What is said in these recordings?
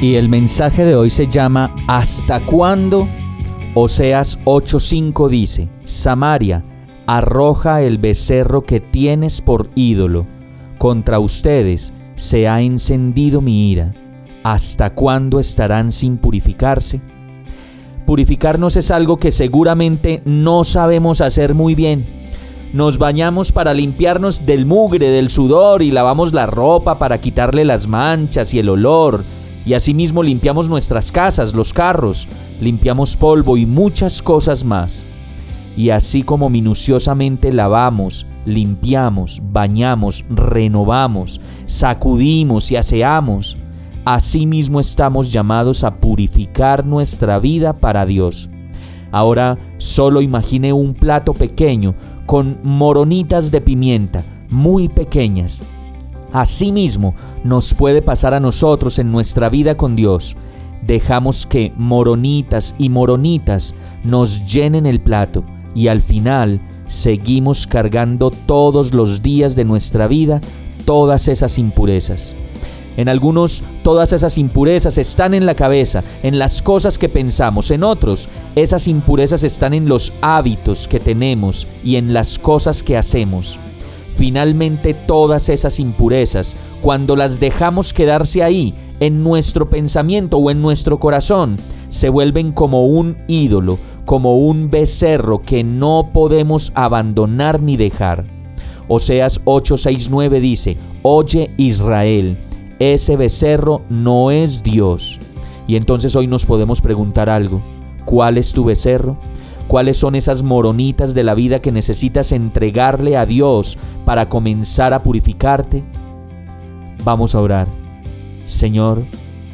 Y el mensaje de hoy se llama ¿Hasta cuándo? Oseas 8:5 dice, Samaria, arroja el becerro que tienes por ídolo. Contra ustedes se ha encendido mi ira. ¿Hasta cuándo estarán sin purificarse? Purificarnos es algo que seguramente no sabemos hacer muy bien. Nos bañamos para limpiarnos del mugre, del sudor y lavamos la ropa para quitarle las manchas y el olor. Y asimismo limpiamos nuestras casas, los carros, limpiamos polvo y muchas cosas más y así como minuciosamente lavamos, limpiamos, bañamos, renovamos, sacudimos y aseamos, asimismo estamos llamados a purificar nuestra vida para Dios. Ahora solo imagine un plato pequeño con moronitas de pimienta, muy pequeñas. Asimismo nos puede pasar a nosotros en nuestra vida con Dios. Dejamos que moronitas y moronitas nos llenen el plato y al final seguimos cargando todos los días de nuestra vida todas esas impurezas. En algunos todas esas impurezas están en la cabeza, en las cosas que pensamos. En otros esas impurezas están en los hábitos que tenemos y en las cosas que hacemos. Finalmente todas esas impurezas, cuando las dejamos quedarse ahí, en nuestro pensamiento o en nuestro corazón, se vuelven como un ídolo, como un becerro que no podemos abandonar ni dejar. Oseas 8:69 dice, Oye Israel, ese becerro no es Dios. Y entonces hoy nos podemos preguntar algo, ¿cuál es tu becerro? ¿Cuáles son esas moronitas de la vida que necesitas entregarle a Dios para comenzar a purificarte? Vamos a orar. Señor,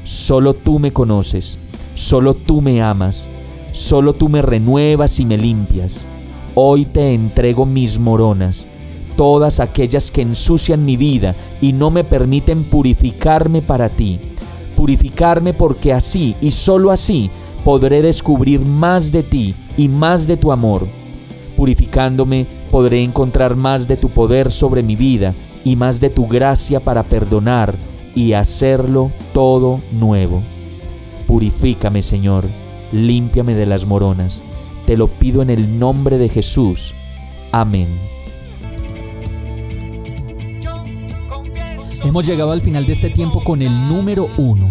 solo tú me conoces, solo tú me amas Solo tú me renuevas y me limpias. Hoy te entrego mis moronas, todas aquellas que ensucian mi vida y no me permiten purificarme para ti. Purificarme porque así y solo así podré descubrir más de ti y más de tu amor. Purificándome podré encontrar más de tu poder sobre mi vida y más de tu gracia para perdonar y hacerlo todo nuevo. Purifícame, Señor límpiame de las moronas. Te lo pido en el nombre de Jesús. Amén. Hemos llegado al final de este tiempo con el número uno.